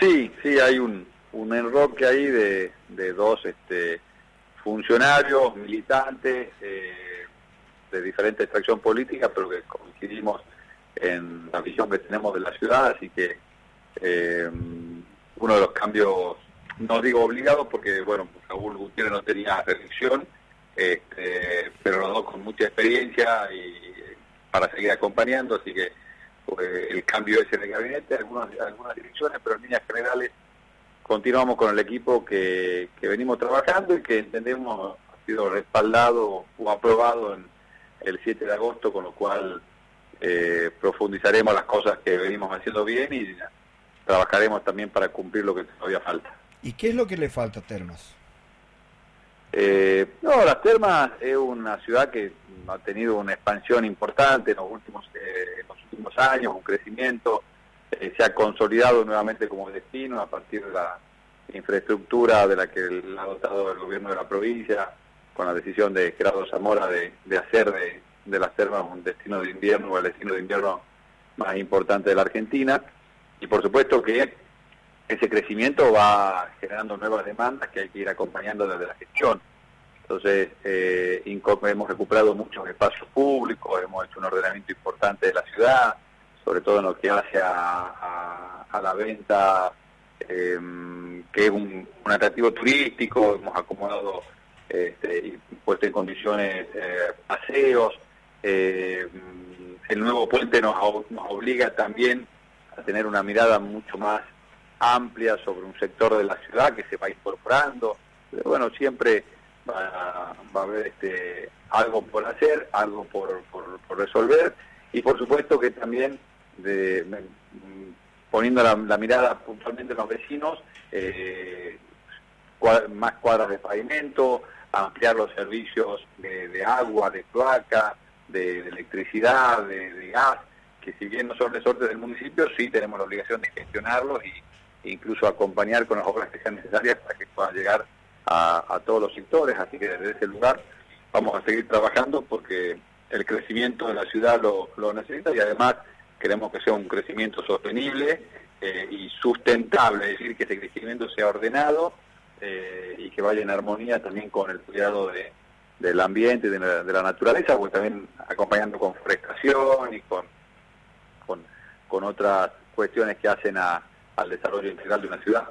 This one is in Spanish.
Sí, sí, hay un, un enroque ahí de, de dos este, funcionarios, militantes, eh, de diferente extracción política, pero que coincidimos en la visión que tenemos de la ciudad, así que eh, uno de los cambios, no digo obligados, porque bueno, Raúl Gutiérrez no tenía reelección, este, pero los dos con mucha experiencia y para seguir acompañando, así que el cambio es en el gabinete, algunas, algunas direcciones, pero en líneas generales continuamos con el equipo que, que venimos trabajando y que entendemos ha sido respaldado o aprobado en el 7 de agosto, con lo cual eh, profundizaremos las cosas que venimos haciendo bien y trabajaremos también para cumplir lo que todavía falta. ¿Y qué es lo que le falta a Termas? Eh, no, Las Termas es una ciudad que ha tenido una expansión importante en los últimos, eh, en los años, un crecimiento, eh, se ha consolidado nuevamente como destino a partir de la infraestructura de la que ha dotado el gobierno de la provincia, con la decisión de Gerardo Zamora de, de hacer de, de las termas un destino de invierno o el destino de invierno más importante de la Argentina. Y por supuesto que ese crecimiento va generando nuevas demandas que hay que ir acompañando desde la gestión. Entonces, eh, hemos recuperado muchos espacios públicos, hemos hecho un ordenamiento importante de la ciudad, sobre todo en lo que hace a, la venta, eh, que es un, atractivo turístico, hemos acomodado este, y puesto en condiciones eh, paseos, eh, el nuevo puente nos, nos obliga también a tener una mirada mucho más amplia sobre un sector de la ciudad que se va incorporando. Pero bueno, siempre va, a haber este, algo por hacer, algo por, por, resolver. Y por supuesto que también de, poniendo la, mirada puntualmente en los vecinos, eh, más cuadras de pavimento, ampliar los servicios de, agua, de cloaca, de, electricidad, de, gas, que si bien no son resortes del municipio, sí tenemos la obligación de gestionarlos y incluso acompañar con las obras que sean necesarias para que puedan llegar a, todos los sectores. Así que desde ese lugar vamos a seguir trabajando porque el crecimiento de la ciudad lo, necesita y además queremos que sea un crecimiento sostenible eh, y sustentable, es decir, que ese crecimiento sea ordenado eh, y que vaya en armonía también con el cuidado de, del ambiente y de la, naturaleza, pues también acompañando con forestación y con, con, con otras cuestiones que hacen a, al desarrollo integral de una ciudad.